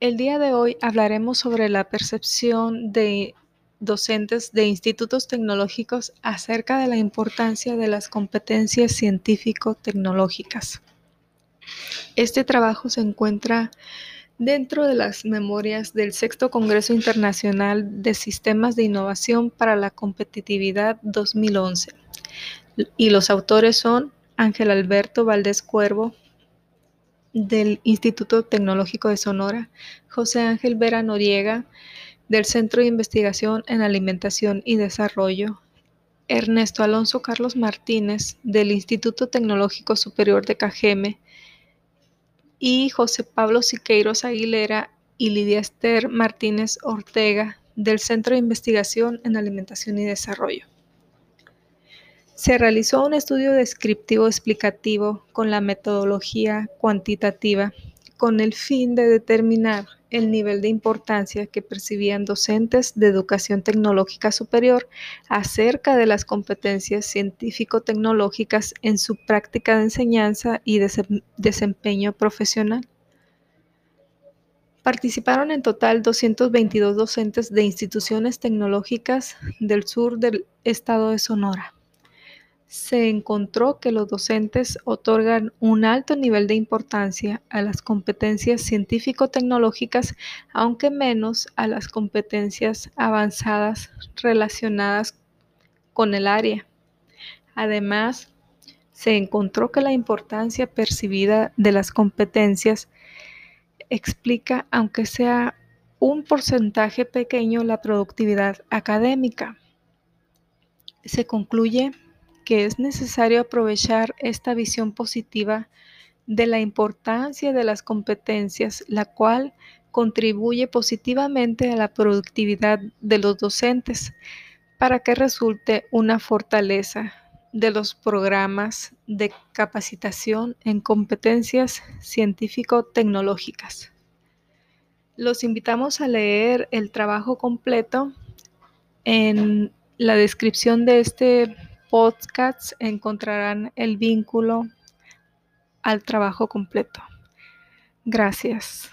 El día de hoy hablaremos sobre la percepción de docentes de institutos tecnológicos acerca de la importancia de las competencias científico-tecnológicas. Este trabajo se encuentra dentro de las memorias del Sexto Congreso Internacional de Sistemas de Innovación para la Competitividad 2011 y los autores son Ángel Alberto Valdés Cuervo del Instituto Tecnológico de Sonora, José Ángel Vera Noriega del Centro de Investigación en Alimentación y Desarrollo, Ernesto Alonso Carlos Martínez del Instituto Tecnológico Superior de Cajeme y José Pablo Siqueiros Aguilera y Lidia Esther Martínez Ortega del Centro de Investigación en Alimentación y Desarrollo. Se realizó un estudio descriptivo explicativo con la metodología cuantitativa con el fin de determinar el nivel de importancia que percibían docentes de educación tecnológica superior acerca de las competencias científico-tecnológicas en su práctica de enseñanza y desempeño profesional. Participaron en total 222 docentes de instituciones tecnológicas del sur del estado de Sonora se encontró que los docentes otorgan un alto nivel de importancia a las competencias científico-tecnológicas, aunque menos a las competencias avanzadas relacionadas con el área. Además, se encontró que la importancia percibida de las competencias explica, aunque sea un porcentaje pequeño, la productividad académica. Se concluye que es necesario aprovechar esta visión positiva de la importancia de las competencias, la cual contribuye positivamente a la productividad de los docentes para que resulte una fortaleza de los programas de capacitación en competencias científico-tecnológicas. Los invitamos a leer el trabajo completo en la descripción de este podcasts encontrarán el vínculo al trabajo completo. Gracias.